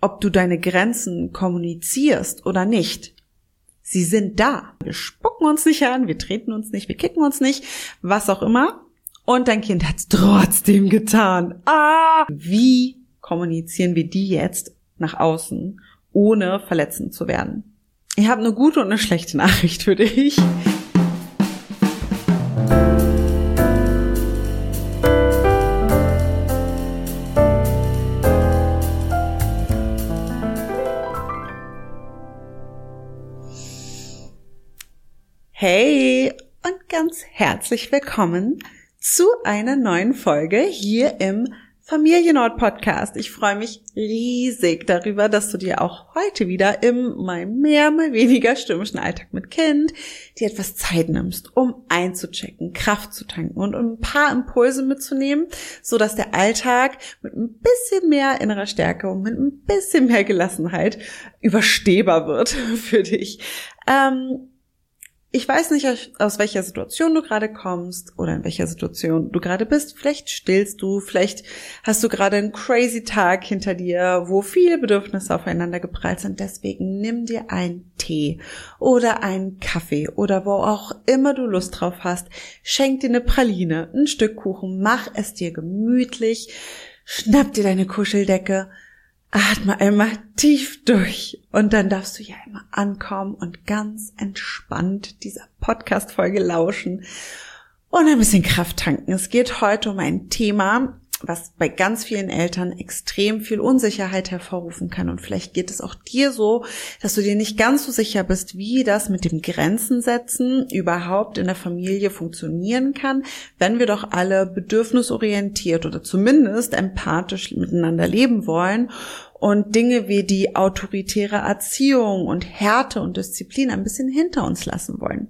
ob du deine Grenzen kommunizierst oder nicht. Sie sind da. Wir spucken uns nicht an, wir treten uns nicht, wir kicken uns nicht, was auch immer. Und dein Kind hat es trotzdem getan. Ah! Wie kommunizieren wir die jetzt nach außen, ohne verletzend zu werden? Ich habe eine gute und eine schlechte Nachricht für dich. Ganz herzlich willkommen zu einer neuen Folge hier im Familienort Podcast. Ich freue mich riesig darüber, dass du dir auch heute wieder im mal mehr, mal weniger stürmischen Alltag mit Kind dir etwas Zeit nimmst, um einzuchecken, Kraft zu tanken und ein paar Impulse mitzunehmen, so dass der Alltag mit ein bisschen mehr innerer Stärke und mit ein bisschen mehr Gelassenheit überstehbar wird für dich. Ähm, ich weiß nicht, aus welcher Situation du gerade kommst oder in welcher Situation du gerade bist. Vielleicht stillst du, vielleicht hast du gerade einen crazy Tag hinter dir, wo viele Bedürfnisse aufeinander geprallt sind. Deswegen nimm dir einen Tee oder einen Kaffee oder wo auch immer du Lust drauf hast. Schenk dir eine Praline, ein Stück Kuchen, mach es dir gemütlich, schnapp dir deine Kuscheldecke Atme einmal tief durch und dann darfst du ja immer ankommen und ganz entspannt dieser Podcast-Folge lauschen und ein bisschen Kraft tanken. Es geht heute um ein Thema, was bei ganz vielen Eltern extrem viel Unsicherheit hervorrufen kann. Und vielleicht geht es auch dir so, dass du dir nicht ganz so sicher bist, wie das mit dem Grenzen setzen überhaupt in der Familie funktionieren kann, wenn wir doch alle bedürfnisorientiert oder zumindest empathisch miteinander leben wollen und Dinge wie die autoritäre Erziehung und Härte und Disziplin ein bisschen hinter uns lassen wollen.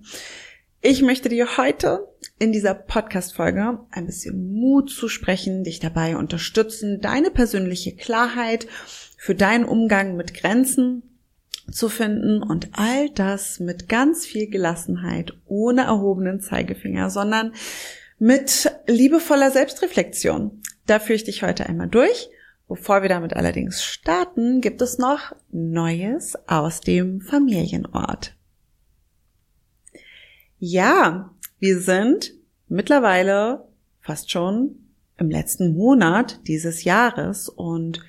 Ich möchte dir heute in dieser Podcast-Folge ein bisschen Mut zu sprechen, dich dabei unterstützen, deine persönliche Klarheit für deinen Umgang mit Grenzen zu finden und all das mit ganz viel Gelassenheit, ohne erhobenen Zeigefinger, sondern mit liebevoller Selbstreflexion. Da führe ich dich heute einmal durch Bevor wir damit allerdings starten, gibt es noch Neues aus dem Familienort. Ja, wir sind mittlerweile fast schon im letzten Monat dieses Jahres und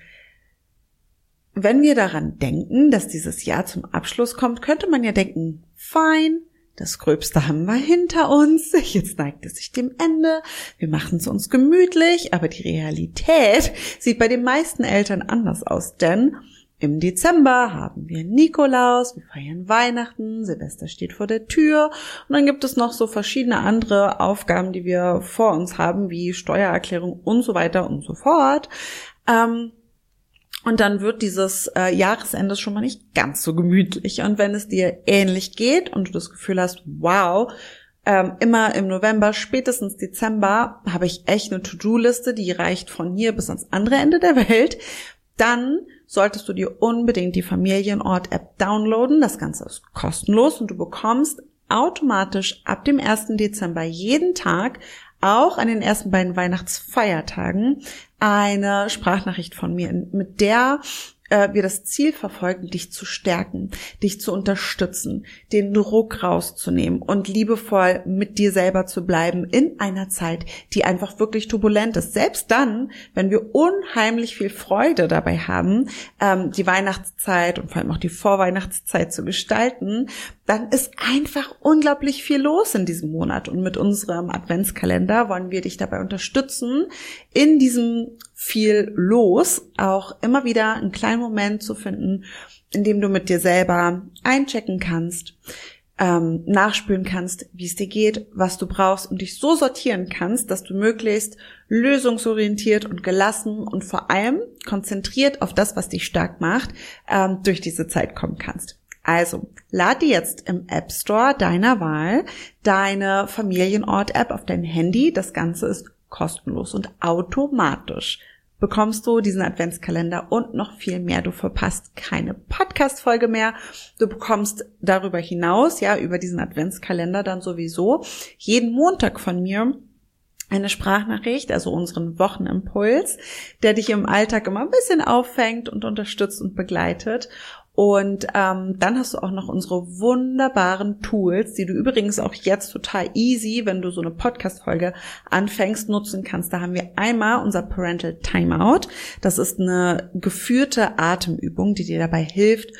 wenn wir daran denken, dass dieses Jahr zum Abschluss kommt, könnte man ja denken, fein, das Gröbste haben wir hinter uns. Jetzt neigt es sich dem Ende. Wir machen es uns gemütlich. Aber die Realität sieht bei den meisten Eltern anders aus, denn im Dezember haben wir Nikolaus, wir feiern Weihnachten, Silvester steht vor der Tür und dann gibt es noch so verschiedene andere Aufgaben, die wir vor uns haben, wie Steuererklärung und so weiter und so fort. Ähm, und dann wird dieses äh, Jahresende schon mal nicht ganz so gemütlich. Und wenn es dir ähnlich geht und du das Gefühl hast, wow, ähm, immer im November, spätestens Dezember, habe ich echt eine To-Do-Liste, die reicht von hier bis ans andere Ende der Welt, dann solltest du dir unbedingt die Familienort-App downloaden. Das Ganze ist kostenlos und du bekommst automatisch ab dem 1. Dezember jeden Tag auch an den ersten beiden Weihnachtsfeiertagen eine Sprachnachricht von mir, mit der äh, wir das Ziel verfolgen, dich zu stärken, dich zu unterstützen, den Druck rauszunehmen und liebevoll mit dir selber zu bleiben in einer Zeit, die einfach wirklich turbulent ist. Selbst dann, wenn wir unheimlich viel Freude dabei haben, ähm, die Weihnachtszeit und vor allem auch die Vorweihnachtszeit zu gestalten, dann ist einfach unglaublich viel los in diesem Monat. Und mit unserem Adventskalender wollen wir dich dabei unterstützen, in diesem viel los auch immer wieder einen kleinen Moment zu finden, in dem du mit dir selber einchecken kannst, ähm, nachspüren kannst, wie es dir geht, was du brauchst und dich so sortieren kannst, dass du möglichst lösungsorientiert und gelassen und vor allem konzentriert auf das, was dich stark macht, ähm, durch diese Zeit kommen kannst. Also, lade jetzt im App Store deiner Wahl deine Familienort-App auf dein Handy. Das Ganze ist kostenlos und automatisch bekommst du diesen Adventskalender und noch viel mehr. Du verpasst keine Podcast-Folge mehr. Du bekommst darüber hinaus, ja, über diesen Adventskalender dann sowieso jeden Montag von mir eine Sprachnachricht, also unseren Wochenimpuls, der dich im Alltag immer ein bisschen auffängt und unterstützt und begleitet. Und ähm, dann hast du auch noch unsere wunderbaren Tools, die du übrigens auch jetzt total easy, wenn du so eine Podcast-Folge anfängst, nutzen kannst. Da haben wir einmal unser Parental Timeout. Das ist eine geführte Atemübung, die dir dabei hilft,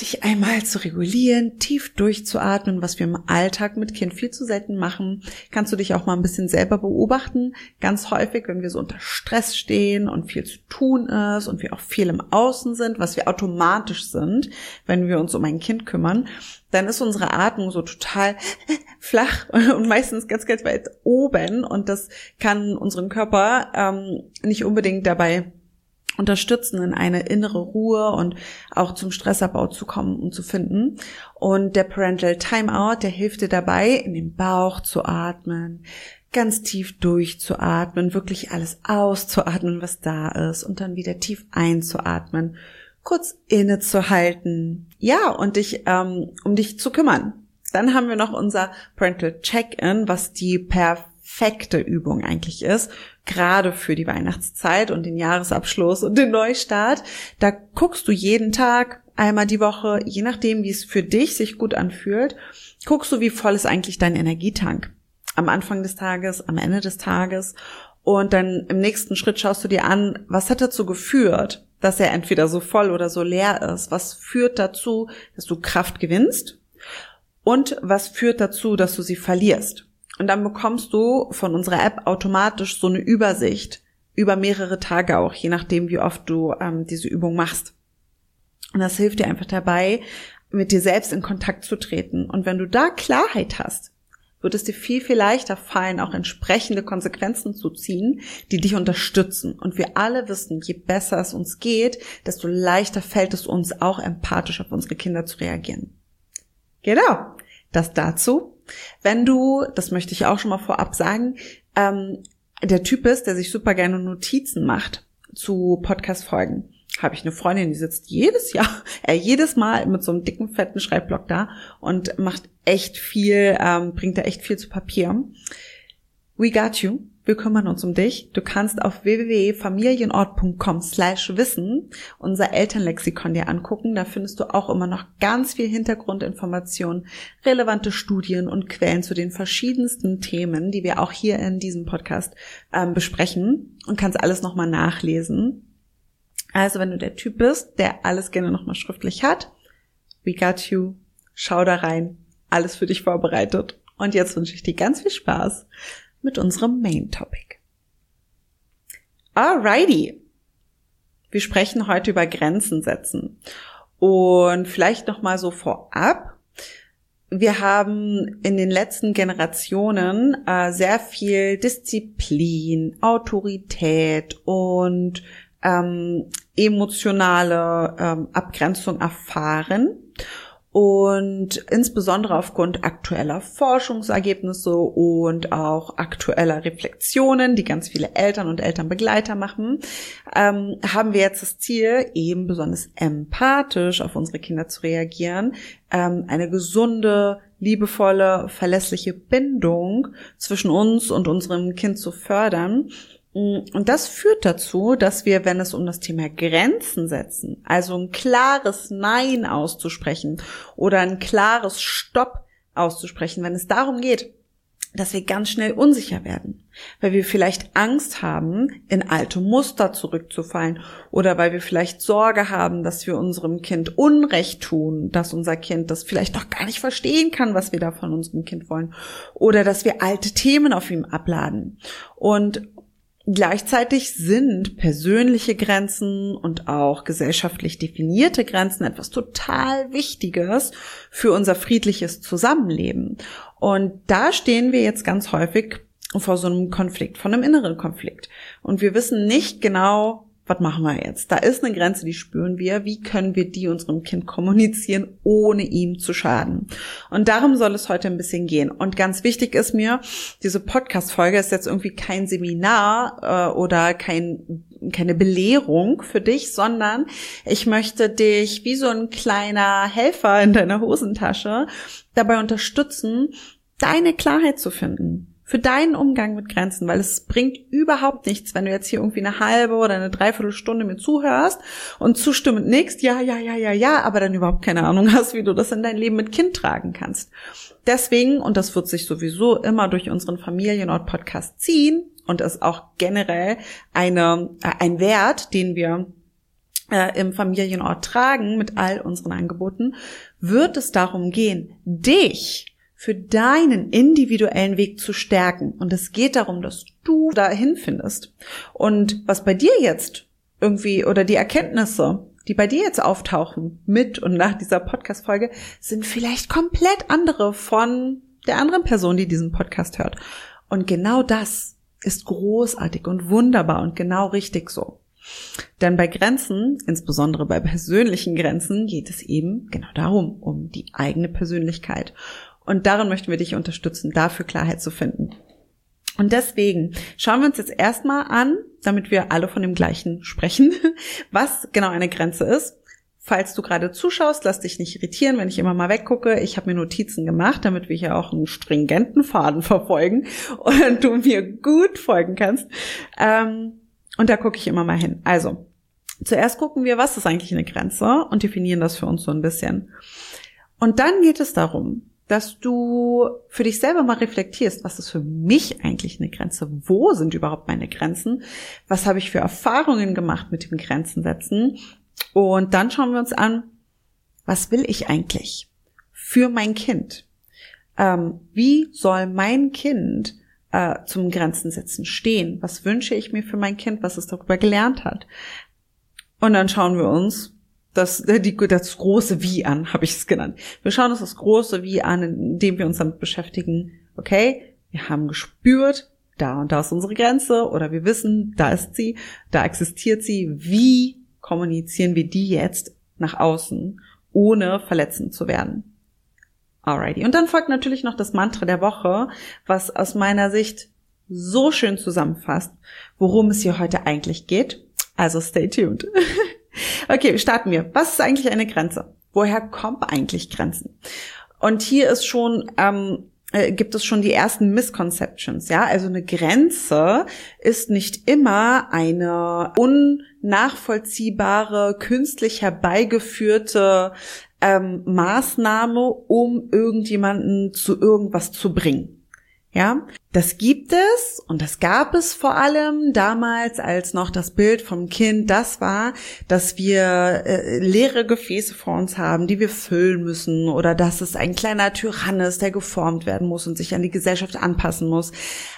dich einmal zu regulieren, tief durchzuatmen, was wir im Alltag mit Kind viel zu selten machen. Kannst du dich auch mal ein bisschen selber beobachten. Ganz häufig, wenn wir so unter Stress stehen und viel zu tun ist und wir auch viel im Außen sind, was wir automatisch sind, wenn wir uns um ein Kind kümmern, dann ist unsere Atmung so total flach und meistens ganz, ganz weit oben und das kann unseren Körper ähm, nicht unbedingt dabei unterstützen, in eine innere Ruhe und auch zum Stressabbau zu kommen und zu finden. Und der Parental Timeout, der hilft dir dabei, in den Bauch zu atmen, ganz tief durchzuatmen, wirklich alles auszuatmen, was da ist und dann wieder tief einzuatmen, kurz innezuhalten, ja, und dich, ähm, um dich zu kümmern. Dann haben wir noch unser Parental Check-in, was die perfekte Übung eigentlich ist gerade für die Weihnachtszeit und den Jahresabschluss und den Neustart. Da guckst du jeden Tag, einmal die Woche, je nachdem, wie es für dich sich gut anfühlt, guckst du, wie voll ist eigentlich dein Energietank. Am Anfang des Tages, am Ende des Tages. Und dann im nächsten Schritt schaust du dir an, was hat dazu geführt, dass er entweder so voll oder so leer ist? Was führt dazu, dass du Kraft gewinnst? Und was führt dazu, dass du sie verlierst? Und dann bekommst du von unserer App automatisch so eine Übersicht über mehrere Tage auch, je nachdem, wie oft du ähm, diese Übung machst. Und das hilft dir einfach dabei, mit dir selbst in Kontakt zu treten. Und wenn du da Klarheit hast, wird es dir viel, viel leichter fallen, auch entsprechende Konsequenzen zu ziehen, die dich unterstützen. Und wir alle wissen, je besser es uns geht, desto leichter fällt es uns auch empathisch auf unsere Kinder zu reagieren. Genau. Das dazu. Wenn du, das möchte ich auch schon mal vorab sagen, ähm, der Typ ist, der sich super gerne Notizen macht zu Podcast-Folgen, habe ich eine Freundin, die sitzt jedes Jahr, äh, jedes Mal mit so einem dicken, fetten Schreibblock da und macht echt viel, ähm, bringt da echt viel zu Papier. We got you. Wir kümmern uns um dich. Du kannst auf www.familienort.com slash wissen unser Elternlexikon dir angucken. Da findest du auch immer noch ganz viel Hintergrundinformationen, relevante Studien und Quellen zu den verschiedensten Themen, die wir auch hier in diesem Podcast ähm, besprechen und kannst alles nochmal nachlesen. Also wenn du der Typ bist, der alles gerne nochmal schriftlich hat, we got you. Schau da rein. Alles für dich vorbereitet. Und jetzt wünsche ich dir ganz viel Spaß mit unserem Main Topic. Alrighty. Wir sprechen heute über Grenzen setzen. Und vielleicht noch mal so vorab. Wir haben in den letzten Generationen äh, sehr viel Disziplin, Autorität und ähm, emotionale ähm, Abgrenzung erfahren und insbesondere aufgrund aktueller Forschungsergebnisse und auch aktueller Reflexionen, die ganz viele Eltern und Elternbegleiter machen, ähm, haben wir jetzt das Ziel, eben besonders empathisch auf unsere Kinder zu reagieren, ähm, eine gesunde, liebevolle, verlässliche Bindung zwischen uns und unserem Kind zu fördern und das führt dazu, dass wir, wenn es um das Thema Grenzen setzen, also ein klares Nein auszusprechen oder ein klares Stopp auszusprechen, wenn es darum geht, dass wir ganz schnell unsicher werden, weil wir vielleicht Angst haben, in alte Muster zurückzufallen oder weil wir vielleicht Sorge haben, dass wir unserem Kind Unrecht tun, dass unser Kind das vielleicht noch gar nicht verstehen kann, was wir da von unserem Kind wollen oder dass wir alte Themen auf ihm abladen. Und Gleichzeitig sind persönliche Grenzen und auch gesellschaftlich definierte Grenzen etwas total Wichtiges für unser friedliches Zusammenleben. Und da stehen wir jetzt ganz häufig vor so einem Konflikt, von einem inneren Konflikt. Und wir wissen nicht genau, was machen wir jetzt? Da ist eine Grenze, die spüren wir. Wie können wir die unserem Kind kommunizieren, ohne ihm zu schaden? Und darum soll es heute ein bisschen gehen. Und ganz wichtig ist mir, diese Podcast-Folge ist jetzt irgendwie kein Seminar äh, oder kein, keine Belehrung für dich, sondern ich möchte dich wie so ein kleiner Helfer in deiner Hosentasche dabei unterstützen, deine Klarheit zu finden für deinen Umgang mit Grenzen, weil es bringt überhaupt nichts, wenn du jetzt hier irgendwie eine halbe oder eine Dreiviertelstunde mir zuhörst und zustimmend nickst, ja, ja, ja, ja, ja, aber dann überhaupt keine Ahnung hast, wie du das in dein Leben mit Kind tragen kannst. Deswegen, und das wird sich sowieso immer durch unseren Familienort-Podcast ziehen und ist auch generell eine, äh, ein Wert, den wir äh, im Familienort tragen mit all unseren Angeboten, wird es darum gehen, dich für deinen individuellen Weg zu stärken. Und es geht darum, dass du dahin findest. Und was bei dir jetzt irgendwie oder die Erkenntnisse, die bei dir jetzt auftauchen mit und nach dieser Podcast-Folge, sind vielleicht komplett andere von der anderen Person, die diesen Podcast hört. Und genau das ist großartig und wunderbar und genau richtig so. Denn bei Grenzen, insbesondere bei persönlichen Grenzen, geht es eben genau darum, um die eigene Persönlichkeit. Und darin möchten wir dich unterstützen, dafür Klarheit zu finden. Und deswegen schauen wir uns jetzt erstmal an, damit wir alle von dem gleichen sprechen, was genau eine Grenze ist. Falls du gerade zuschaust, lass dich nicht irritieren, wenn ich immer mal weggucke. Ich habe mir Notizen gemacht, damit wir hier auch einen stringenten Faden verfolgen und du mir gut folgen kannst. Ähm, und da gucke ich immer mal hin. Also, zuerst gucken wir, was ist eigentlich eine Grenze und definieren das für uns so ein bisschen. Und dann geht es darum, dass du für dich selber mal reflektierst, was ist für mich eigentlich eine Grenze? Wo sind überhaupt meine Grenzen? Was habe ich für Erfahrungen gemacht mit dem Grenzen setzen? Und dann schauen wir uns an, was will ich eigentlich für mein Kind? Ähm, wie soll mein Kind äh, zum Grenzen setzen stehen? Was wünsche ich mir für mein Kind, was es darüber gelernt hat? Und dann schauen wir uns, das, äh, die, das große Wie an, habe ich es genannt. Wir schauen uns das große Wie an, indem wir uns damit beschäftigen, okay, wir haben gespürt, da und da ist unsere Grenze oder wir wissen, da ist sie, da existiert sie. Wie kommunizieren wir die jetzt nach außen, ohne verletzend zu werden? Alrighty. Und dann folgt natürlich noch das Mantra der Woche, was aus meiner Sicht so schön zusammenfasst, worum es hier heute eigentlich geht. Also stay tuned. Okay, starten wir. Was ist eigentlich eine Grenze? Woher kommen eigentlich Grenzen? Und hier ist schon ähm, äh, gibt es schon die ersten Misconceptions, ja? Also eine Grenze ist nicht immer eine unnachvollziehbare, künstlich herbeigeführte ähm, Maßnahme, um irgendjemanden zu irgendwas zu bringen. Ja, das gibt es und das gab es vor allem damals, als noch das Bild vom Kind das war, dass wir äh, leere Gefäße vor uns haben, die wir füllen müssen oder dass es ein kleiner Tyrann ist, der geformt werden muss und sich an die Gesellschaft anpassen muss.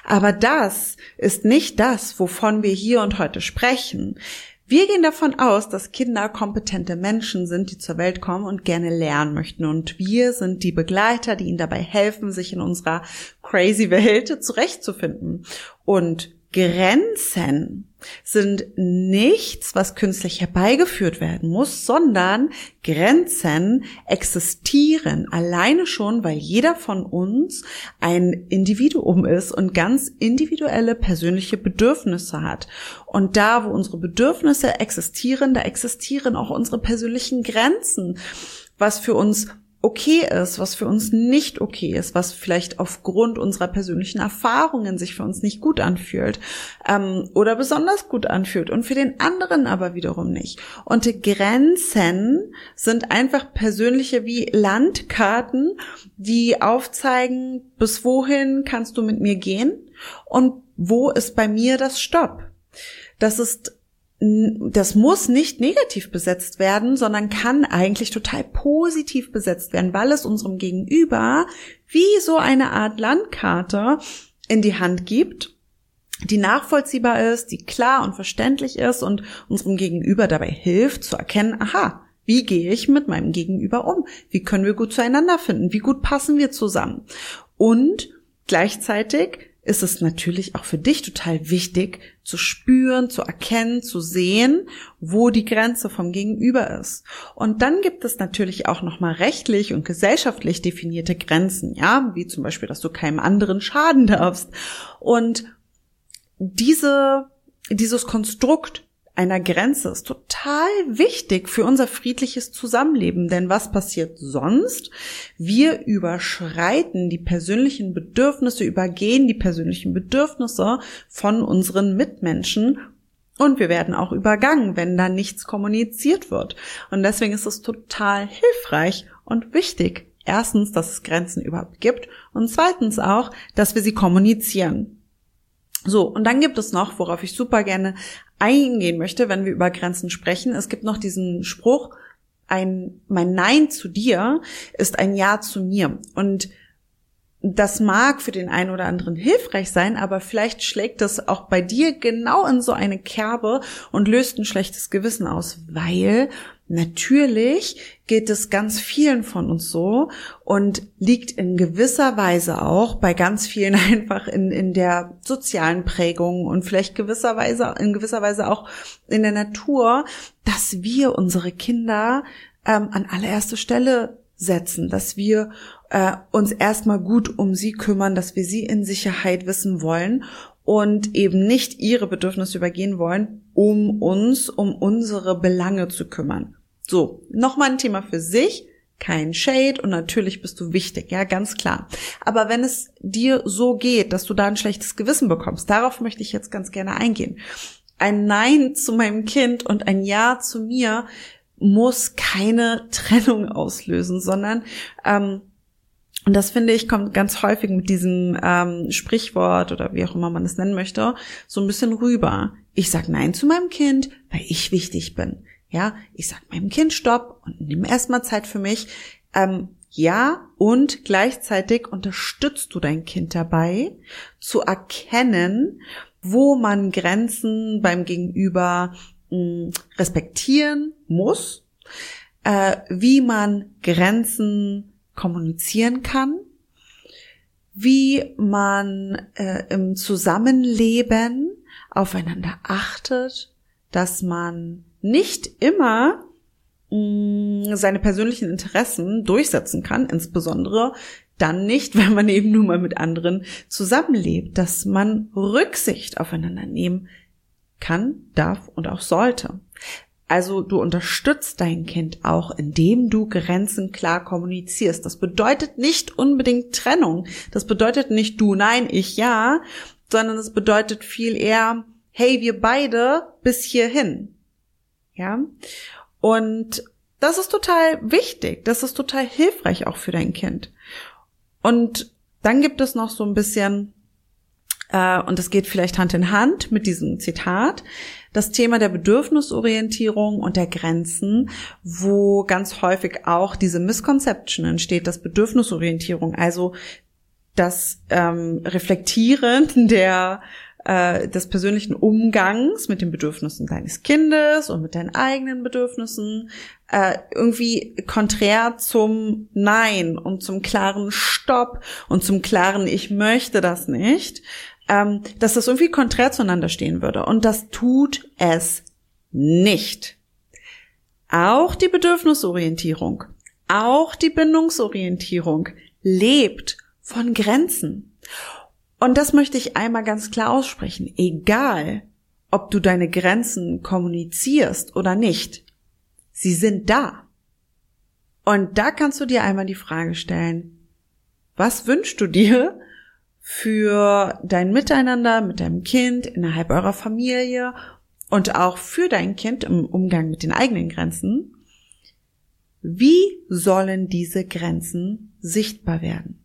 Aber das ist nicht das, wovon wir hier und heute sprechen. Wir gehen davon aus, dass Kinder kompetente Menschen sind, die zur Welt kommen und gerne lernen möchten. Und wir sind die Begleiter, die ihnen dabei helfen, sich in unserer crazy Welt zurechtzufinden. Und Grenzen sind nichts, was künstlich herbeigeführt werden muss, sondern Grenzen existieren alleine schon, weil jeder von uns ein Individuum ist und ganz individuelle persönliche Bedürfnisse hat. Und da, wo unsere Bedürfnisse existieren, da existieren auch unsere persönlichen Grenzen was für uns okay ist, was für uns nicht okay ist, was vielleicht aufgrund unserer persönlichen Erfahrungen sich für uns nicht gut anfühlt ähm, oder besonders gut anfühlt und für den anderen aber wiederum nicht. Und die Grenzen sind einfach persönliche wie Landkarten, die aufzeigen, bis wohin kannst du mit mir gehen und wo ist bei mir das Stopp. Das ist das muss nicht negativ besetzt werden, sondern kann eigentlich total positiv besetzt werden, weil es unserem Gegenüber wie so eine Art Landkarte in die Hand gibt, die nachvollziehbar ist, die klar und verständlich ist und unserem Gegenüber dabei hilft zu erkennen, aha, wie gehe ich mit meinem Gegenüber um? Wie können wir gut zueinander finden? Wie gut passen wir zusammen? Und gleichzeitig ist es natürlich auch für dich total wichtig zu spüren, zu erkennen, zu sehen, wo die Grenze vom Gegenüber ist. Und dann gibt es natürlich auch nochmal rechtlich und gesellschaftlich definierte Grenzen, ja, wie zum Beispiel, dass du keinem anderen schaden darfst. Und diese, dieses Konstrukt einer Grenze ist total wichtig für unser friedliches Zusammenleben. Denn was passiert sonst? Wir überschreiten die persönlichen Bedürfnisse, übergehen die persönlichen Bedürfnisse von unseren Mitmenschen und wir werden auch übergangen, wenn da nichts kommuniziert wird. Und deswegen ist es total hilfreich und wichtig, erstens, dass es Grenzen überhaupt gibt und zweitens auch, dass wir sie kommunizieren. So, und dann gibt es noch, worauf ich super gerne eingehen möchte, wenn wir über Grenzen sprechen. Es gibt noch diesen Spruch, ein, mein Nein zu dir ist ein Ja zu mir. Und das mag für den einen oder anderen hilfreich sein, aber vielleicht schlägt es auch bei dir genau in so eine Kerbe und löst ein schlechtes Gewissen aus, weil natürlich geht es ganz vielen von uns so und liegt in gewisser Weise auch bei ganz vielen einfach in, in der sozialen Prägung und vielleicht gewisser Weise, in gewisser Weise auch in der Natur, dass wir unsere Kinder ähm, an allererste Stelle setzen, dass wir äh, uns erstmal gut um sie kümmern, dass wir sie in Sicherheit wissen wollen und eben nicht ihre Bedürfnisse übergehen wollen, um uns, um unsere Belange zu kümmern. So, nochmal ein Thema für sich, kein Shade und natürlich bist du wichtig, ja, ganz klar. Aber wenn es dir so geht, dass du da ein schlechtes Gewissen bekommst, darauf möchte ich jetzt ganz gerne eingehen. Ein Nein zu meinem Kind und ein Ja zu mir muss keine Trennung auslösen, sondern ähm, und das finde ich kommt ganz häufig mit diesem ähm, Sprichwort oder wie auch immer man es nennen möchte, so ein bisschen rüber. Ich sag Nein zu meinem Kind, weil ich wichtig bin. Ja, ich sag meinem Kind Stopp und nimm erstmal Zeit für mich. Ähm, ja, und gleichzeitig unterstützt du dein Kind dabei, zu erkennen, wo man Grenzen beim Gegenüber mh, hm, respektieren muss, äh, wie man Grenzen kommunizieren kann, wie man äh, im Zusammenleben aufeinander achtet, dass man nicht immer mm, seine persönlichen Interessen durchsetzen kann, insbesondere dann nicht, wenn man eben nur mal mit anderen zusammenlebt, dass man Rücksicht aufeinander nehmen kann, darf und auch sollte. Also du unterstützt dein Kind auch, indem du Grenzen klar kommunizierst. Das bedeutet nicht unbedingt Trennung. Das bedeutet nicht du nein, ich ja, sondern es bedeutet viel eher, hey, wir beide bis hierhin. Ja? Und das ist total wichtig. Das ist total hilfreich auch für dein Kind. Und dann gibt es noch so ein bisschen, äh, und das geht vielleicht Hand in Hand mit diesem Zitat, das Thema der Bedürfnisorientierung und der Grenzen, wo ganz häufig auch diese Misconception entsteht, dass Bedürfnisorientierung, also das ähm, Reflektieren der äh, des persönlichen Umgangs mit den Bedürfnissen deines Kindes und mit deinen eigenen Bedürfnissen äh, irgendwie konträr zum Nein und zum klaren Stopp und zum klaren Ich möchte das nicht ähm, dass das irgendwie konträr zueinander stehen würde. Und das tut es nicht. Auch die Bedürfnisorientierung, auch die Bindungsorientierung lebt von Grenzen. Und das möchte ich einmal ganz klar aussprechen. Egal, ob du deine Grenzen kommunizierst oder nicht, sie sind da. Und da kannst du dir einmal die Frage stellen, was wünschst du dir für dein Miteinander mit deinem Kind innerhalb eurer Familie und auch für dein Kind im Umgang mit den eigenen Grenzen. Wie sollen diese Grenzen sichtbar werden?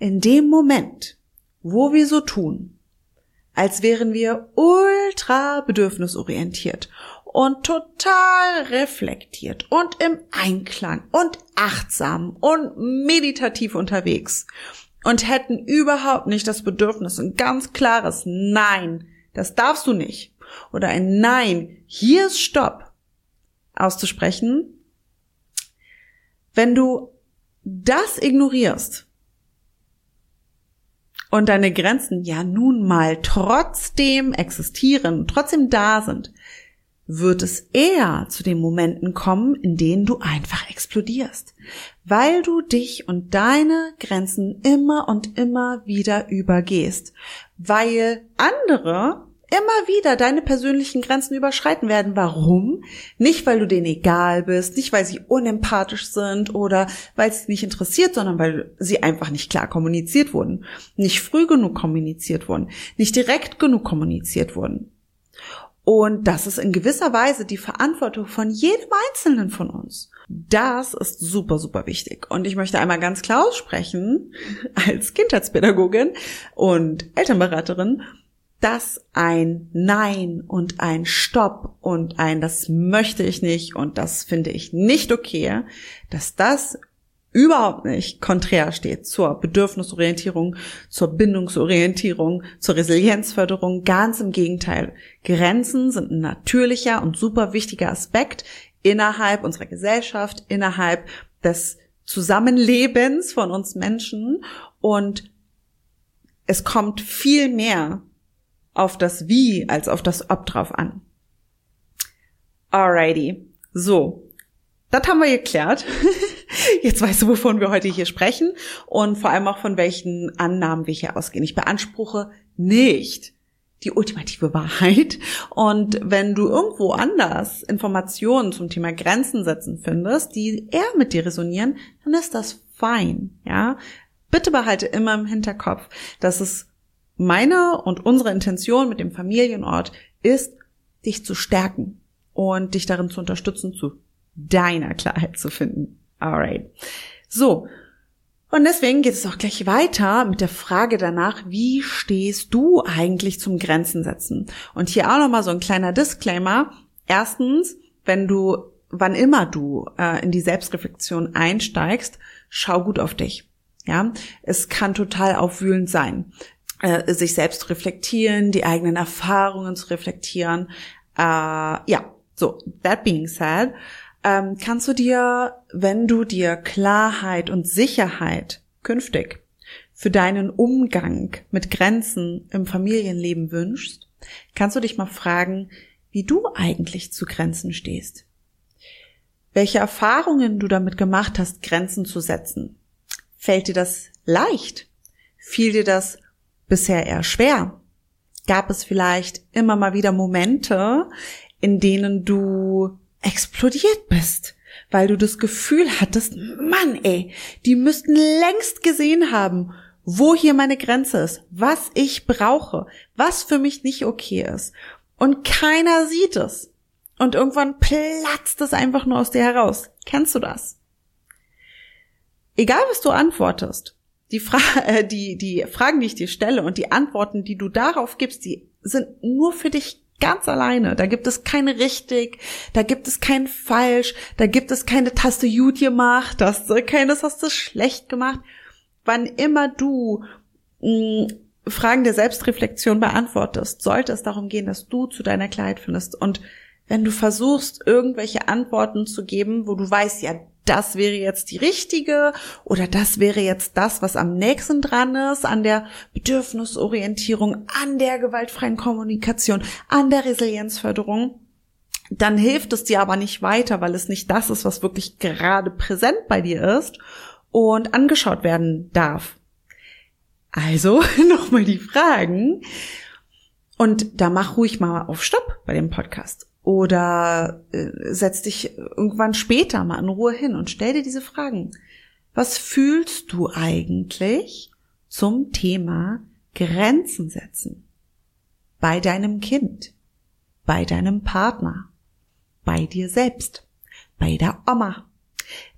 In dem Moment, wo wir so tun, als wären wir ultra bedürfnisorientiert und total reflektiert und im Einklang und achtsam und meditativ unterwegs und hätten überhaupt nicht das Bedürfnis, ein ganz klares Nein, das darfst du nicht, oder ein Nein, hier ist Stopp auszusprechen, wenn du das ignorierst und deine Grenzen ja nun mal trotzdem existieren, trotzdem da sind, wird es eher zu den Momenten kommen, in denen du einfach explodierst, weil du dich und deine Grenzen immer und immer wieder übergehst, weil andere immer wieder deine persönlichen Grenzen überschreiten werden. Warum? Nicht, weil du denen egal bist, nicht, weil sie unempathisch sind oder weil es nicht interessiert, sondern weil sie einfach nicht klar kommuniziert wurden, nicht früh genug kommuniziert wurden, nicht direkt genug kommuniziert wurden. Und das ist in gewisser Weise die Verantwortung von jedem Einzelnen von uns. Das ist super, super wichtig. Und ich möchte einmal ganz klar aussprechen, als Kindheitspädagogin und Elternberaterin, dass ein Nein und ein Stopp und ein Das möchte ich nicht und das finde ich nicht okay, dass das überhaupt nicht konträr steht zur Bedürfnisorientierung, zur Bindungsorientierung, zur Resilienzförderung. Ganz im Gegenteil. Grenzen sind ein natürlicher und super wichtiger Aspekt innerhalb unserer Gesellschaft, innerhalb des Zusammenlebens von uns Menschen und es kommt viel mehr auf das Wie als auf das Ob drauf an. Alrighty. So. Das haben wir geklärt. Jetzt weißt du, wovon wir heute hier sprechen und vor allem auch von welchen Annahmen wir hier ausgehen. Ich beanspruche nicht die ultimative Wahrheit. Und wenn du irgendwo anders Informationen zum Thema Grenzen setzen findest, die eher mit dir resonieren, dann ist das fein, ja. Bitte behalte immer im Hinterkopf, dass es meine und unsere Intention mit dem Familienort ist, dich zu stärken und dich darin zu unterstützen, zu deiner Klarheit zu finden. Alright. So. Und deswegen geht es auch gleich weiter mit der Frage danach, wie stehst du eigentlich zum Grenzen setzen? Und hier auch nochmal so ein kleiner Disclaimer. Erstens, wenn du, wann immer du äh, in die Selbstreflexion einsteigst, schau gut auf dich. Ja, es kann total aufwühlend sein, äh, sich selbst reflektieren, die eigenen Erfahrungen zu reflektieren. Äh, ja, so, that being said, ähm, kannst du dir, wenn du dir Klarheit und Sicherheit künftig für deinen Umgang mit Grenzen im Familienleben wünschst, kannst du dich mal fragen, wie du eigentlich zu Grenzen stehst. Welche Erfahrungen du damit gemacht hast, Grenzen zu setzen. Fällt dir das leicht? Fiel dir das bisher eher schwer? Gab es vielleicht immer mal wieder Momente, in denen du explodiert bist, weil du das Gefühl hattest, Mann, ey, die müssten längst gesehen haben, wo hier meine Grenze ist, was ich brauche, was für mich nicht okay ist. Und keiner sieht es. Und irgendwann platzt es einfach nur aus dir heraus. Kennst du das? Egal, was du antwortest, die, Fra äh, die, die Fragen, die ich dir stelle und die Antworten, die du darauf gibst, die sind nur für dich ganz alleine. Da gibt es keine richtig, da gibt es kein falsch, da gibt es keine Taste gut gemacht, das keines hast du schlecht gemacht. Wann immer du mh, mm, Fragen der Selbstreflexion beantwortest, sollte es darum gehen, dass du zu deiner Klarheit findest. Und wenn du versuchst, irgendwelche Antworten zu geben, wo du weißt, ja, das wäre jetzt die richtige oder das wäre jetzt das, was am nächsten dran ist, an der Bedürfnisorientierung, an der gewaltfreien Kommunikation, an der Resilienzförderung, dann hilft es dir aber nicht weiter, weil es nicht das ist, was wirklich gerade präsent bei dir ist und angeschaut werden darf. Also nochmal die Fragen. Und da mach ruhig mal auf Stopp bei dem Podcast oder äh, setz dich irgendwann später mal in Ruhe hin und stell dir diese Fragen. Was fühlst du eigentlich zum Thema Grenzen setzen? Bei deinem Kind, bei deinem Partner, bei dir selbst, bei der Oma,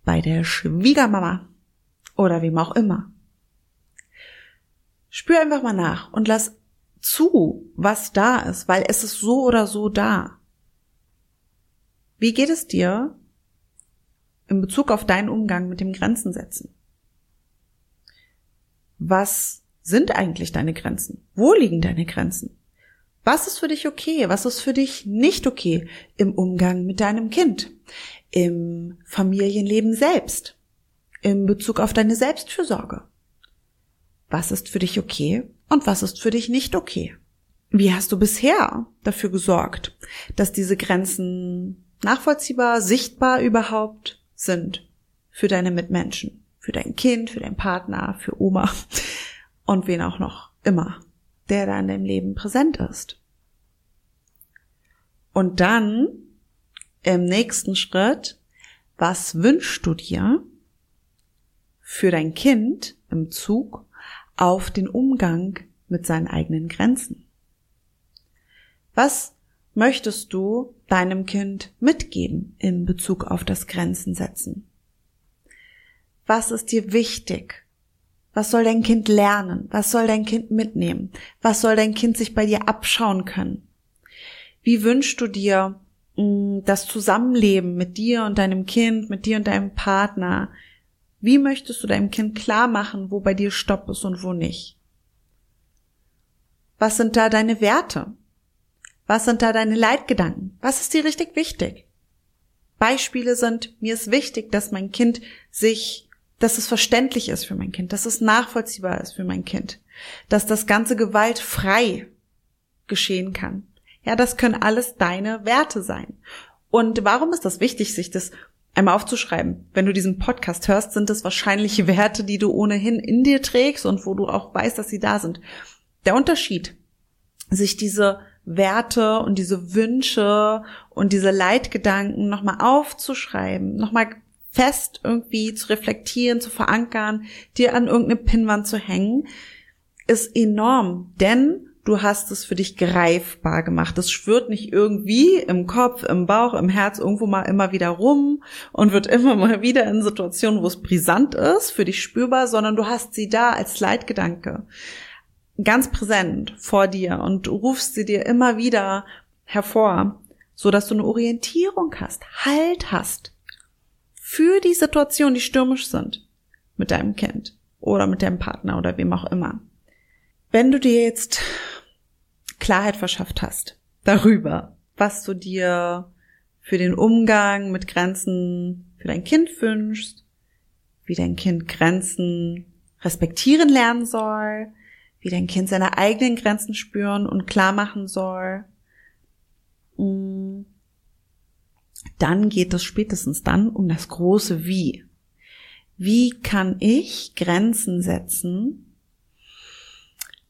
bei der Schwiegermama oder wem auch immer. Spür einfach mal nach und lass zu, was da ist, weil es ist so oder so da. Wie geht es dir in Bezug auf deinen Umgang mit dem Grenzen setzen? Was sind eigentlich deine Grenzen? Wo liegen deine Grenzen? Was ist für dich okay? Was ist für dich nicht okay im Umgang mit deinem Kind? Im Familienleben selbst? In Bezug auf deine Selbstfürsorge? Was ist für dich okay und was ist für dich nicht okay? Wie hast du bisher dafür gesorgt, dass diese Grenzen nachvollziehbar, sichtbar überhaupt sind für deine Mitmenschen, für dein Kind, für deinen Partner, für Oma und wen auch noch immer, der da in deinem Leben präsent ist. Und dann im nächsten Schritt, was wünschst du dir für dein Kind im Zug auf den Umgang mit seinen eigenen Grenzen? Was möchtest du deinem Kind mitgeben in Bezug auf das Grenzen setzen? Was ist dir wichtig? Was soll dein Kind lernen? Was soll dein Kind mitnehmen? Was soll dein Kind sich bei dir abschauen können? Wie wünschst du dir mm, das Zusammenleben mit dir und deinem Kind, mit dir und deinem Partner? Wie möchtest du deinem Kind klar machen, wo bei dir Stopp ist und wo nicht? Was sind da deine Werte? Was sind da deine Leitgedanken? Was ist dir richtig wichtig? Beispiele sind, mir ist wichtig, dass mein Kind sich, dass es verständlich ist für mein Kind, dass es nachvollziehbar ist für mein Kind, dass das ganze Gewalt frei geschehen kann. Ja, das können alles deine Werte sein. Und warum ist das wichtig, sich das einmal aufzuschreiben? Wenn du diesen Podcast hörst, sind es wahrscheinlich Werte, die du ohnehin in dir trägst und wo du auch weißt, dass sie da sind. Der Unterschied, sich diese Werte und diese Wünsche und diese Leitgedanken nochmal aufzuschreiben, nochmal fest irgendwie zu reflektieren, zu verankern, dir an irgendeine Pinnwand zu hängen, ist enorm, denn du hast es für dich greifbar gemacht. Es schwirrt nicht irgendwie im Kopf, im Bauch, im Herz irgendwo mal immer wieder rum und wird immer mal wieder in Situationen, wo es brisant ist, für dich spürbar, sondern du hast sie da als Leitgedanke ganz präsent vor dir und rufst sie dir immer wieder hervor, so dass du eine Orientierung hast, Halt hast für die Situationen, die stürmisch sind mit deinem Kind oder mit deinem Partner oder wem auch immer. Wenn du dir jetzt Klarheit verschafft hast darüber, was du dir für den Umgang mit Grenzen für dein Kind wünschst, wie dein Kind Grenzen respektieren lernen soll, wie dein Kind seine eigenen Grenzen spüren und klar machen soll, mm, dann geht es spätestens dann um das große Wie. Wie kann ich Grenzen setzen,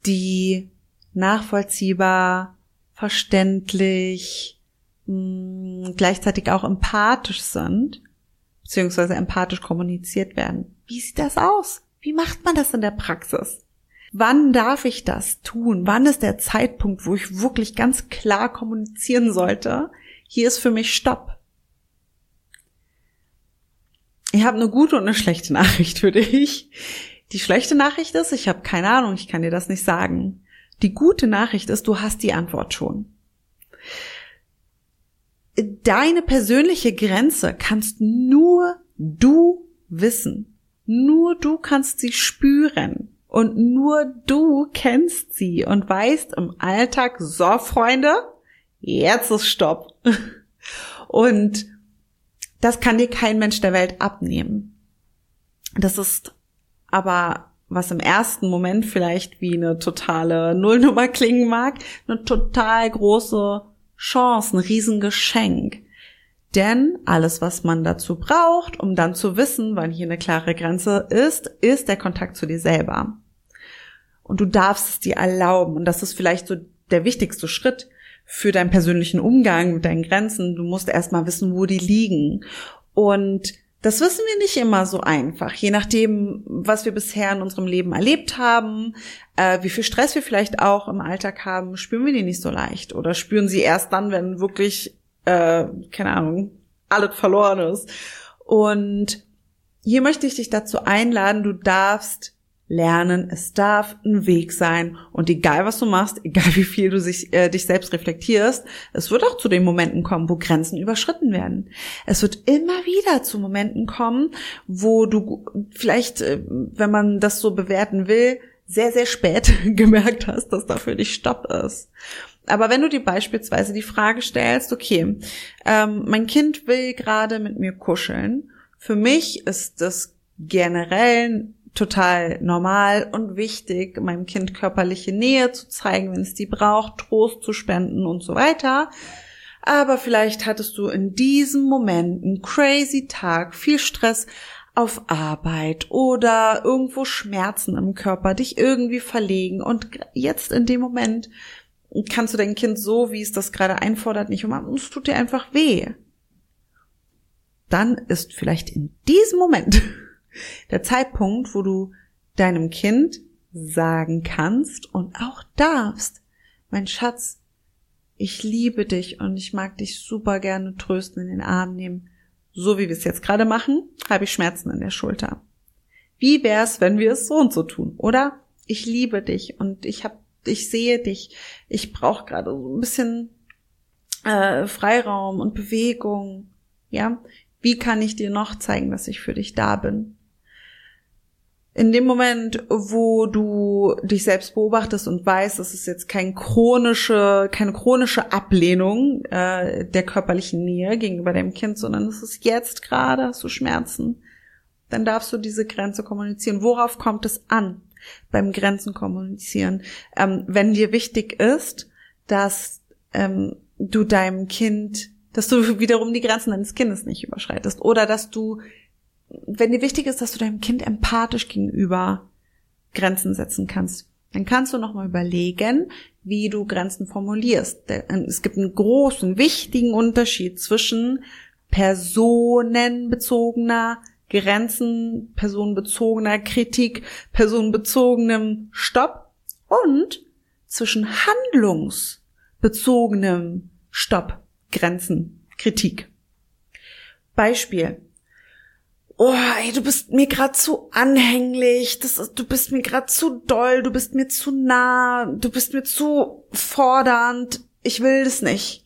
die nachvollziehbar, verständlich, mm, gleichzeitig auch empathisch sind, beziehungsweise empathisch kommuniziert werden. Wie sieht das aus? Wie macht man das in der Praxis? Wann darf ich das tun? Wann ist der Zeitpunkt, wo ich wirklich ganz klar kommunizieren sollte? Hier ist für mich Stopp. Ich habe eine gute und eine schlechte Nachricht für dich. Die schlechte Nachricht ist, ich habe keine Ahnung, ich kann dir das nicht sagen. Die gute Nachricht ist, du hast die Antwort schon. Deine persönliche Grenze kannst nur du wissen. Nur du kannst sie spüren. Und nur du kennst sie und weißt im Alltag, so Freunde, jetzt ist Stopp. Und das kann dir kein Mensch der Welt abnehmen. Das ist aber, was im ersten Moment vielleicht wie eine totale Nullnummer klingen mag, eine total große Chance, ein Riesengeschenk. Denn alles, was man dazu braucht, um dann zu wissen, wann hier eine klare Grenze ist, ist der Kontakt zu dir selber und du darfst es dir erlauben. Und das ist vielleicht so der wichtigste Schritt für deinen persönlichen Umgang mit deinen Grenzen. Du musst erstmal wissen, wo die liegen. Und das wissen wir nicht immer so einfach, je nachdem, was wir bisher in unserem Leben erlebt haben, äh, wie viel Stress wir vielleicht auch im Alltag haben, spüren wir die nicht so leicht oder spüren sie erst dann, wenn wirklich, äh, keine Ahnung, alles verloren ist. Und hier möchte ich dich dazu einladen, du darfst lernen. Es darf ein Weg sein. Und egal was du machst, egal wie viel du sich, äh, dich selbst reflektierst, es wird auch zu den Momenten kommen, wo Grenzen überschritten werden. Es wird immer wieder zu Momenten kommen, wo du vielleicht, äh, wenn man das so bewerten will, sehr, sehr spät gemerkt hast, dass da für dich Stopp ist. Aber wenn du dir beispielsweise die Frage stellst, okay, ähm, mein Kind will gerade mit mir kuscheln, für mich ist das generell total normal und wichtig, meinem Kind körperliche Nähe zu zeigen, wenn es die braucht, Trost zu spenden und so weiter. Aber vielleicht hattest du in diesem Moment einen crazy Tag, viel Stress auf Arbeit oder irgendwo Schmerzen im Körper, dich irgendwie verlegen und jetzt in dem Moment kannst du dein Kind so, wie es das gerade einfordert, nicht umarmen. Es tut dir einfach weh. Dann ist vielleicht in diesem Moment der Zeitpunkt, wo du deinem Kind sagen kannst und auch darfst, mein Schatz, ich liebe dich und ich mag dich super gerne trösten, in den Arm nehmen. So wie wir es jetzt gerade machen, habe ich Schmerzen in der Schulter. Wie wär's, wenn wir es so und so tun? Oder ich liebe dich und ich hab, ich sehe dich. Ich brauche gerade so ein bisschen äh, Freiraum und Bewegung. Ja, wie kann ich dir noch zeigen, dass ich für dich da bin? In dem Moment, wo du dich selbst beobachtest und weißt, es ist jetzt kein chronische, keine chronische Ablehnung äh, der körperlichen Nähe gegenüber deinem Kind, sondern es ist jetzt gerade, hast du Schmerzen, dann darfst du diese Grenze kommunizieren. Worauf kommt es an beim Grenzen kommunizieren? Ähm, wenn dir wichtig ist, dass ähm, du deinem Kind, dass du wiederum die Grenzen deines Kindes nicht überschreitest oder dass du wenn dir wichtig ist, dass du deinem Kind empathisch gegenüber Grenzen setzen kannst, dann kannst du nochmal überlegen, wie du Grenzen formulierst. Es gibt einen großen, wichtigen Unterschied zwischen personenbezogener Grenzen, personenbezogener Kritik, personenbezogenem Stopp und zwischen handlungsbezogenem Stopp, Grenzen, Kritik. Beispiel oh, ey, du bist mir grad zu anhänglich, das ist, du bist mir grad zu doll, du bist mir zu nah, du bist mir zu fordernd, ich will das nicht.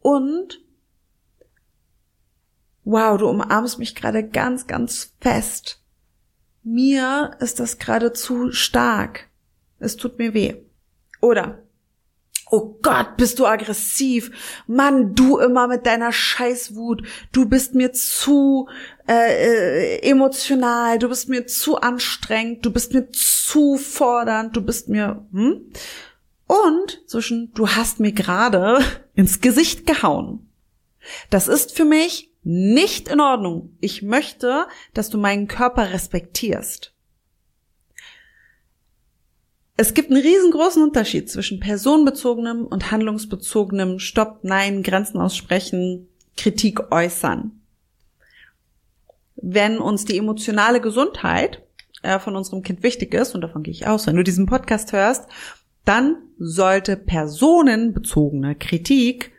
Und wow, du umarmst mich gerade ganz, ganz fest. Mir ist das gerade zu stark. Es tut mir weh. Oder Oh Gott, bist du aggressiv. Mann, du immer mit deiner Scheißwut. Du bist mir zu äh, äh, emotional. Du bist mir zu anstrengend. Du bist mir zu fordernd. Du bist mir... Hm? Und zwischen, du hast mir gerade ins Gesicht gehauen. Das ist für mich nicht in Ordnung. Ich möchte, dass du meinen Körper respektierst. Es gibt einen riesengroßen Unterschied zwischen personenbezogenem und handlungsbezogenem Stopp, Nein, Grenzen aussprechen, Kritik äußern. Wenn uns die emotionale Gesundheit äh, von unserem Kind wichtig ist, und davon gehe ich aus, wenn du diesen Podcast hörst, dann sollte personenbezogene Kritik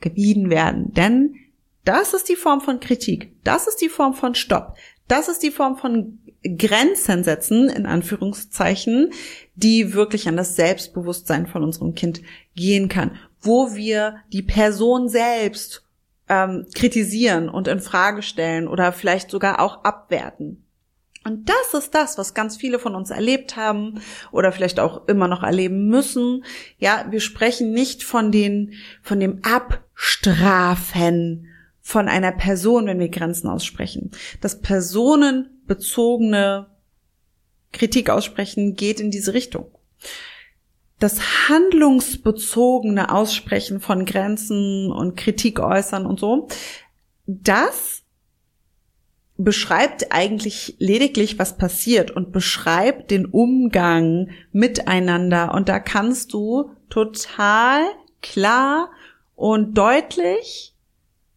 gebieden werden. Denn das ist die Form von Kritik. Das ist die Form von Stopp. Das ist die Form von Grenzen setzen, in Anführungszeichen, die wirklich an das Selbstbewusstsein von unserem Kind gehen kann, wo wir die Person selbst ähm, kritisieren und in Frage stellen oder vielleicht sogar auch abwerten. Und das ist das, was ganz viele von uns erlebt haben oder vielleicht auch immer noch erleben müssen. Ja, wir sprechen nicht von den, von dem Abstrafen von einer Person, wenn wir Grenzen aussprechen. Das personenbezogene Kritik aussprechen geht in diese Richtung. Das handlungsbezogene Aussprechen von Grenzen und Kritik äußern und so, das beschreibt eigentlich lediglich, was passiert und beschreibt den Umgang miteinander. Und da kannst du total klar und deutlich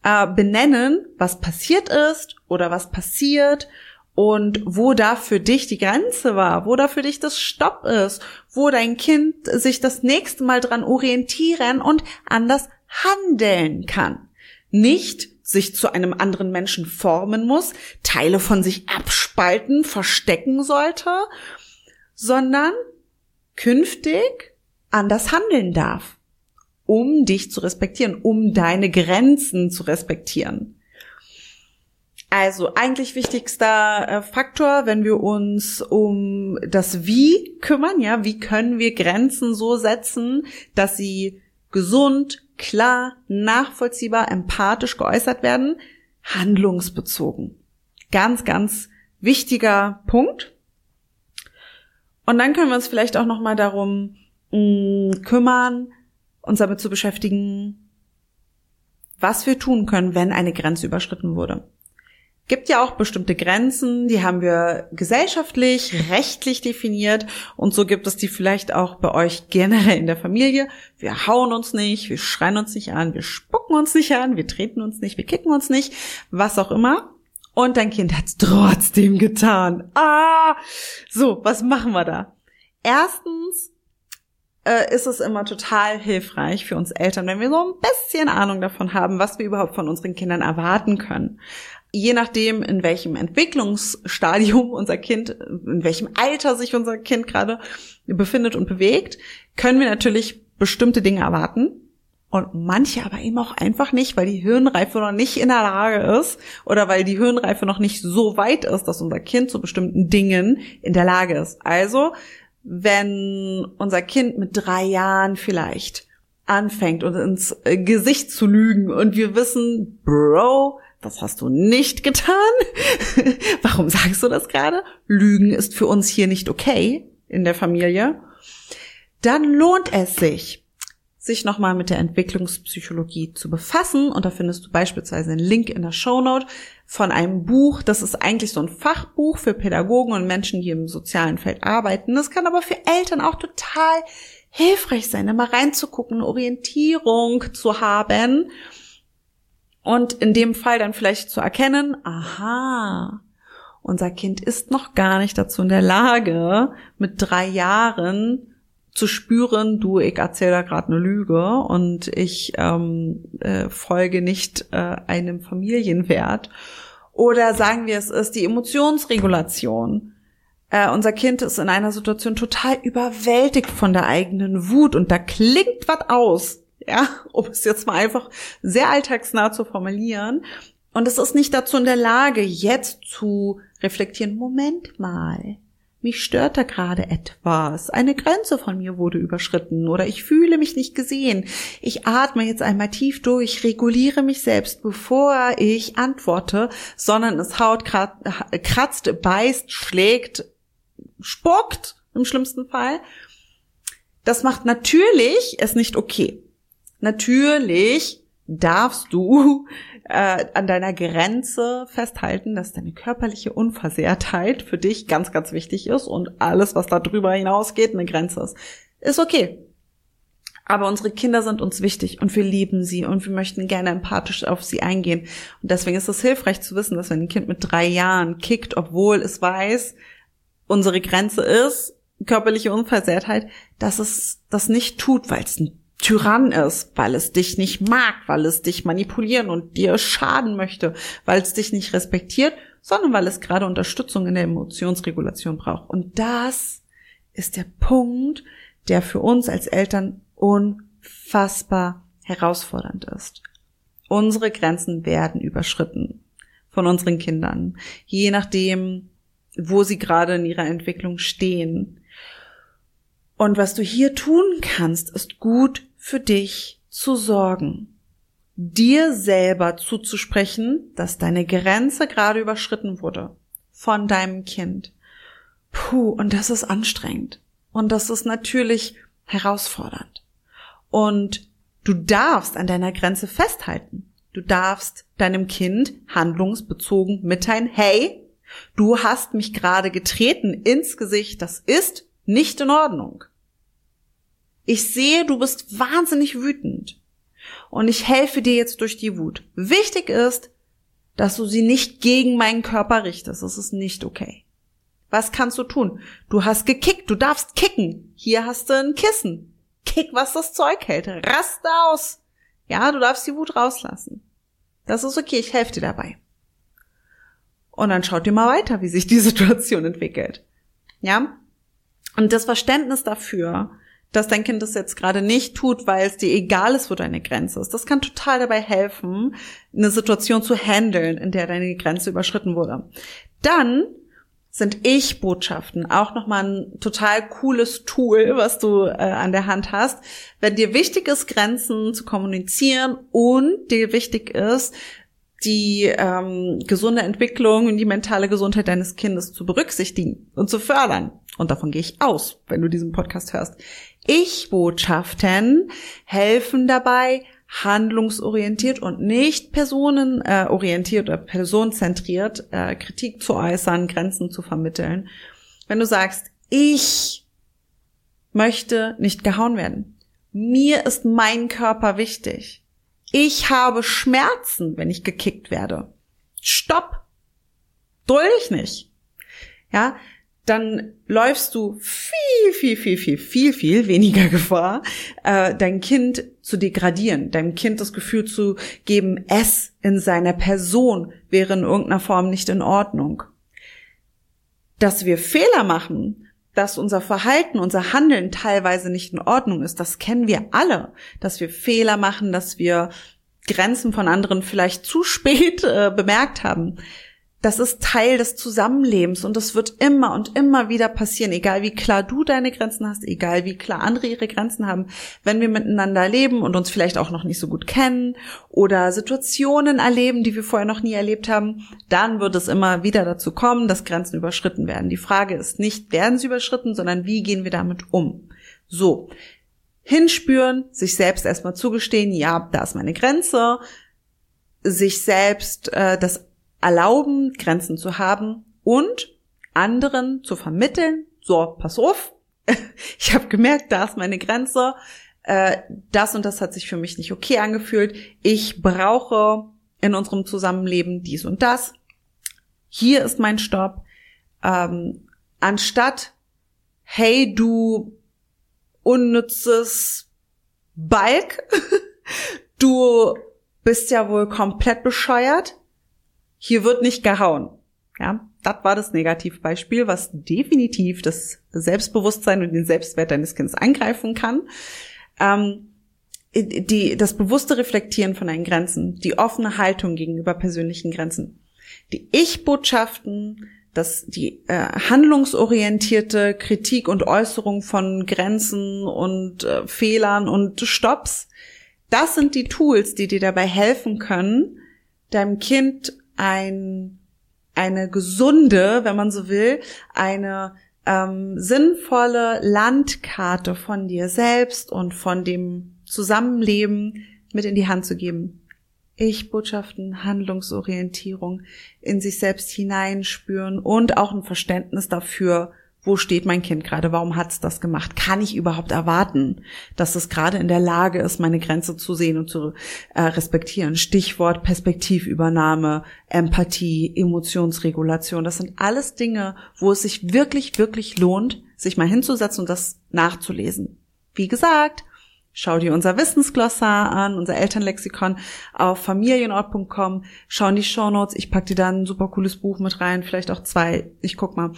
äh, benennen, was passiert ist oder was passiert und wo da für dich die Grenze war, wo da für dich das Stopp ist, wo dein Kind sich das nächste Mal dran orientieren und anders handeln kann. Nicht sich zu einem anderen Menschen formen muss, Teile von sich abspalten, verstecken sollte, sondern künftig anders handeln darf um dich zu respektieren, um deine Grenzen zu respektieren. Also eigentlich wichtigster äh, Faktor, wenn wir uns um das Wie kümmern, ja, wie können wir Grenzen so setzen, dass sie gesund, klar, nachvollziehbar, empathisch geäußert werden, handlungsbezogen. Ganz, ganz wichtiger Punkt. Und dann können wir uns vielleicht auch noch mal darum mh, mm, kümmern, uns damit zu beschäftigen, was wir tun können, wenn eine Grenze überschritten wurde. Gibt ja auch bestimmte Grenzen, die haben wir gesellschaftlich, rechtlich definiert und so gibt es die vielleicht auch bei euch generell in der Familie. Wir hauen uns nicht, wir schreien uns nicht an, wir spucken uns nicht an, wir treten uns nicht, wir kicken uns nicht, was auch immer. Und dein Kind hat es trotzdem getan. Ah, so, was machen wir da? Erstens äh, ist es immer total hilfreich für uns Eltern, wenn wir so ein bisschen Ahnung davon haben, was wir überhaupt von unseren Kindern erwarten können je nachdem, in welchem Entwicklungsstadium unser Kind, in welchem Alter sich unser Kind gerade befindet und bewegt, können wir natürlich bestimmte Dinge erwarten. Und manche aber eben auch einfach nicht, weil die Hirnreife noch nicht in der Lage ist oder weil die Hirnreife noch nicht so weit ist, dass unser Kind zu bestimmten Dingen in der Lage ist. Also, wenn unser Kind mit drei Jahren vielleicht anfängt, uns ins Gesicht zu lügen und wir wissen, Bro, das hast du nicht getan. Warum sagst du das gerade? Lügen ist für uns hier nicht okay in der Familie. Dann lohnt es sich, sich nochmal mit der Entwicklungspsychologie zu befassen. Und da findest du beispielsweise einen Link in der Shownote von einem Buch. Das ist eigentlich so ein Fachbuch für Pädagogen und Menschen, die im sozialen Feld arbeiten. Das kann aber für Eltern auch total hilfreich sein, da mal reinzugucken, Orientierung zu haben und in dem Fall dann vielleicht zu erkennen, aha, unser Kind ist noch gar nicht dazu in der Lage, mit drei Jahren zu spüren, du, ich erzähle da gerade eine Lüge und ich ähm, äh, folge nicht äh, einem Familienwert. Oder sagen wir, es ist die Emotionsregulation. Äh, unser Kind ist in einer Situation total überwältigt von der eigenen Wut und da klingt was aus ja, um es jetzt mal einfach sehr alltagsnah zu formulieren. Und es ist nicht dazu in der Lage, jetzt zu reflektieren, Moment mal, mich stört da gerade etwas, eine Grenze von mir wurde überschritten oder ich fühle mich nicht gesehen. Ich atme jetzt einmal tief durch, reguliere mich selbst, bevor ich antworte, sondern es haut, kratzt, beißt, schlägt, spuckt im schlimmsten Fall. Das macht natürlich es nicht okay. Natürlich darfst du äh, an deiner Grenze festhalten, dass deine körperliche Unversehrtheit für dich ganz, ganz wichtig ist und alles, was da drüber hinausgeht, eine Grenze ist. Ist okay. Aber unsere Kinder sind uns wichtig und wir lieben sie und wir möchten gerne empathisch auf sie eingehen. Und deswegen ist es hilfreich zu wissen, dass wenn ein Kind mit drei Jahren kickt, obwohl es weiß, unsere Grenze ist körperliche Unversehrtheit, dass es das nicht tut, weil es ein Tyrann ist, weil es dich nicht mag, weil es dich manipulieren und dir schaden möchte, weil es dich nicht respektiert, sondern weil es gerade Unterstützung in der Emotionsregulation braucht. Und das ist der Punkt, der für uns als Eltern unfassbar herausfordernd ist. Unsere Grenzen werden überschritten von unseren Kindern, je nachdem, wo sie gerade in ihrer Entwicklung stehen. Und was du hier tun kannst, ist gut für dich zu sorgen, dir selber zuzusprechen, dass deine Grenze gerade überschritten wurde von deinem Kind. Puh, und das ist anstrengend. Und das ist natürlich herausfordernd. Und du darfst an deiner Grenze festhalten. Du darfst deinem Kind handlungsbezogen mitteilen, hey, du hast mich gerade getreten ins Gesicht, das ist nicht in Ordnung. Ich sehe, du bist wahnsinnig wütend. Und ich helfe dir jetzt durch die Wut. Wichtig ist, dass du sie nicht gegen meinen Körper richtest. Das ist nicht okay. Was kannst du tun? Du hast gekickt, du darfst kicken. Hier hast du ein Kissen. Kick, was das Zeug hält. Rast aus. Ja, du darfst die Wut rauslassen. Das ist okay, ich helfe dir dabei. Und dann schaut ihr mal weiter, wie sich die Situation entwickelt. Ja? Und das Verständnis dafür, dass dein Kind das jetzt gerade nicht tut, weil es dir egal ist, wo deine Grenze ist. Das kann total dabei helfen, eine Situation zu handeln, in der deine Grenze überschritten wurde. Dann sind Ich-Botschaften auch nochmal ein total cooles Tool, was du äh, an der Hand hast. Wenn dir wichtig ist, Grenzen zu kommunizieren und dir wichtig ist, die ähm, gesunde Entwicklung und die mentale Gesundheit deines Kindes zu berücksichtigen und zu fördern. Und davon gehe ich aus, wenn du diesen Podcast hörst. Ich-Botschaften helfen dabei, handlungsorientiert und nicht personenorientiert oder personenzentriert äh, Kritik zu äußern, Grenzen zu vermitteln. Wenn du sagst, ich möchte nicht gehauen werden. Mir ist mein Körper wichtig. Ich habe Schmerzen, wenn ich gekickt werde. Stopp! Drüll dich nicht. Ja, dann läufst du viel, viel, viel, viel, viel, viel weniger Gefahr, äh, dein Kind zu degradieren, deinem Kind das Gefühl zu geben, es in seiner Person wäre in irgendeiner Form nicht in Ordnung. Dass wir Fehler machen, dass unser Verhalten, unser Handeln teilweise nicht in Ordnung ist, das kennen wir alle, dass wir Fehler machen, dass wir Grenzen von anderen vielleicht zu spät äh, bemerkt haben das ist Teil des Zusammenlebens und das wird immer und immer wieder passieren, egal wie klar du deine Grenzen hast, egal wie klar andere ihre Grenzen haben. Wenn wir miteinander leben und uns vielleicht auch noch nicht so gut kennen oder Situationen erleben, die wir vorher noch nie erlebt haben, dann wird es immer wieder dazu kommen, dass Grenzen überschritten werden. Die Frage ist nicht, werden sie überschritten, sondern wie gehen wir damit um? So. Hinspüren, sich selbst erstmal zugestehen, ja, da ist meine Grenze, sich selbst äh, das erlauben, Grenzen zu haben und anderen zu vermitteln, so, pass auf, ich habe gemerkt, da ist meine Grenze, äh, das und das hat sich für mich nicht okay angefühlt, ich brauche in unserem Zusammenleben dies und das, hier ist mein Stopp, ähm, anstatt, hey du unnützes Balk, du bist ja wohl komplett bescheuert, hier wird nicht gehauen. Ja, das war das Negativbeispiel, was definitiv das Selbstbewusstsein und den Selbstwert deines Kindes angreifen kann. Ähm, die, das bewusste Reflektieren von deinen Grenzen, die offene Haltung gegenüber persönlichen Grenzen, die Ich-Botschaften, dass die äh, handlungsorientierte Kritik und Äußerung von Grenzen und äh, Fehlern und Stops, das sind die Tools, die dir dabei helfen können, deinem Kind ein, eine gesunde, wenn man so will, eine ähm, sinnvolle Landkarte von dir selbst und von dem Zusammenleben mit in die Hand zu geben. Ich-Botschaften, Handlungsorientierung, in sich selbst hineinspüren und auch ein Verständnis dafür, wo steht mein Kind gerade? Warum hat es das gemacht? Kann ich überhaupt erwarten, dass es gerade in der Lage ist, meine Grenze zu sehen und zu äh, respektieren? Stichwort Perspektivübernahme, Empathie, Emotionsregulation. Das sind alles Dinge, wo es sich wirklich, wirklich lohnt, sich mal hinzusetzen und das nachzulesen. Wie gesagt, Schau dir unser Wissensglossar an, unser Elternlexikon auf familienort.com. Schau in die Shownotes. Ich pack dir da ein super cooles Buch mit rein, vielleicht auch zwei. Ich guck mal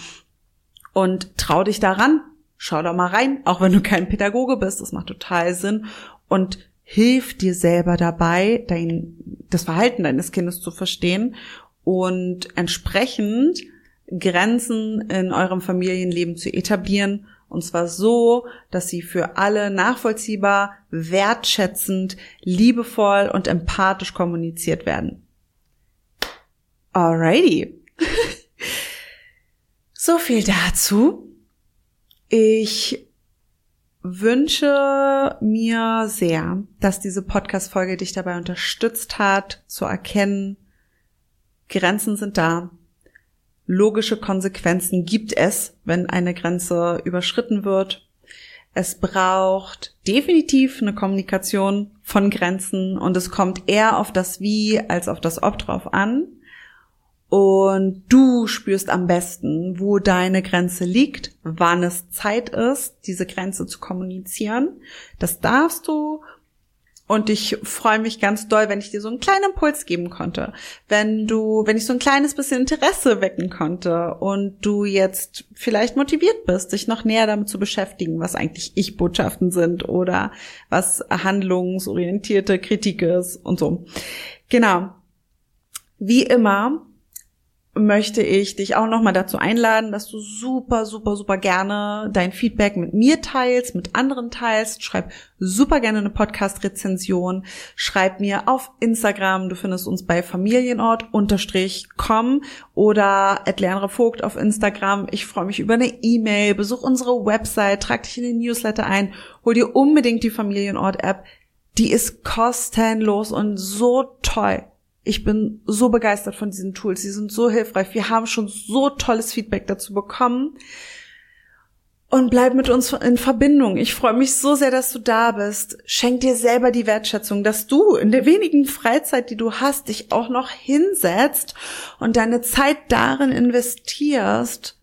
und trau dich daran. Schau doch mal rein, auch wenn du kein Pädagoge bist, das macht total Sinn und hilf dir selber dabei, dein, das Verhalten deines Kindes zu verstehen und entsprechend Grenzen in eurem Familienleben zu etablieren und zwar so, dass sie für alle nachvollziehbar, wertschätzend, liebevoll und empathisch kommuniziert werden. Alrighty. So viel dazu. Ich wünsche mir sehr, dass diese Podcast-Folge dich dabei unterstützt hat, zu erkennen, Grenzen sind da. Logische Konsequenzen gibt es, wenn eine Grenze überschritten wird. Es braucht definitiv eine Kommunikation von Grenzen und es kommt eher auf das Wie als auf das Ob drauf an. Und du spürst am besten, wo deine Grenze liegt, wann es Zeit ist, diese Grenze zu kommunizieren. Das darfst du. Und ich freue mich ganz doll, wenn ich dir so einen kleinen Impuls geben konnte. Wenn du, wenn ich so ein kleines bisschen Interesse wecken konnte und du jetzt vielleicht motiviert bist, dich noch näher damit zu beschäftigen, was eigentlich Ich-Botschaften sind oder was handlungsorientierte Kritik ist und so. Genau. Wie immer möchte ich dich auch nochmal dazu einladen, dass du super, super, super gerne dein Feedback mit mir teilst, mit anderen teilst. Schreib super gerne eine Podcast-Rezension. Schreib mir auf Instagram. Du findest uns bei Familienort unterstrich com oder Vogt auf Instagram. Ich freue mich über eine E-Mail. Besuch unsere Website, trag dich in den Newsletter ein, hol dir unbedingt die Familienort-App Die ist kostenlos und so toll. Ich bin so begeistert von diesen Tools. Sie sind so hilfreich. Wir haben schon so tolles Feedback dazu bekommen. Und bleib mit uns in Verbindung. Ich freue mich so sehr, dass du da bist. Schenk dir selber die Wertschätzung, dass du in der wenigen Freizeit, die du hast, dich auch noch hinsetzt und deine Zeit darin investierst,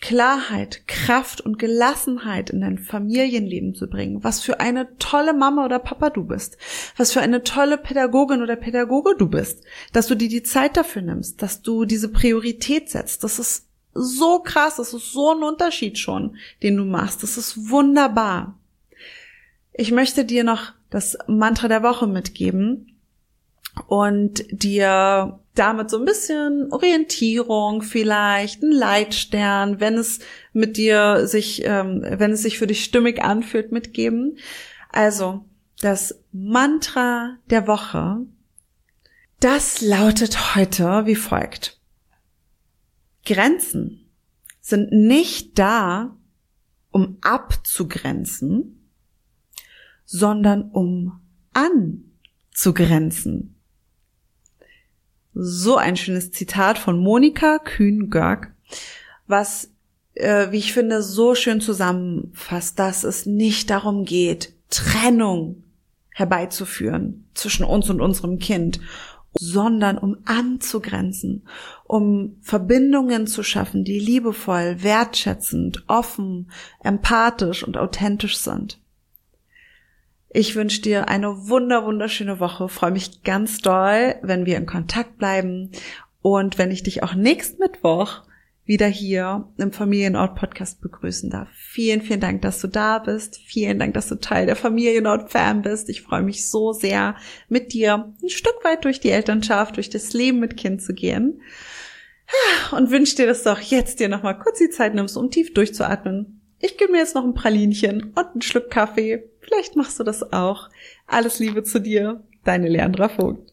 Klarheit, Kraft und Gelassenheit in dein Familienleben zu bringen. Was für eine tolle Mama oder Papa du bist. Was für eine tolle Pädagogin oder Pädagoge du bist. Dass du dir die Zeit dafür nimmst, dass du diese Priorität setzt. Das ist so krass. Das ist so ein Unterschied schon, den du machst. Das ist wunderbar. Ich möchte dir noch das Mantra der Woche mitgeben und dir damit so ein bisschen Orientierung vielleicht, ein Leitstern, wenn es mit dir sich, ähm, wenn es sich für dich stimmig anfühlt, mitgeben. Also das Mantra der Woche, das lautet heute wie folgt. Grenzen sind nicht da, um abzugrenzen, sondern um anzugrenzen. So ein schönes Zitat von Monika Kühn-Görg, was, äh, wie ich finde, so schön zusammenfasst, dass es nicht darum geht, Trennung herbeizuführen zwischen uns und unserem Kind, sondern um anzugrenzen, um Verbindungen zu schaffen, die liebevoll, wertschätzend, offen, empathisch und authentisch sind. Ich wünsche dir eine wunder, wunderschöne Woche. Freue mich ganz doll, wenn wir in Kontakt bleiben und wenn ich dich auch nächsten Mittwoch wieder hier im Familienort Podcast begrüßen darf. Vielen, vielen Dank, dass du da bist. Vielen Dank, dass du Teil der Familienort Fan bist. Ich freue mich so sehr, mit dir ein Stück weit durch die Elternschaft, durch das Leben mit Kind zu gehen. Und wünsche dir, dass du auch jetzt dir nochmal kurz die Zeit nimmst, um tief durchzuatmen. Ich gebe mir jetzt noch ein Pralinchen und einen Schluck Kaffee Vielleicht machst du das auch. Alles Liebe zu dir, deine Leandra Vogt.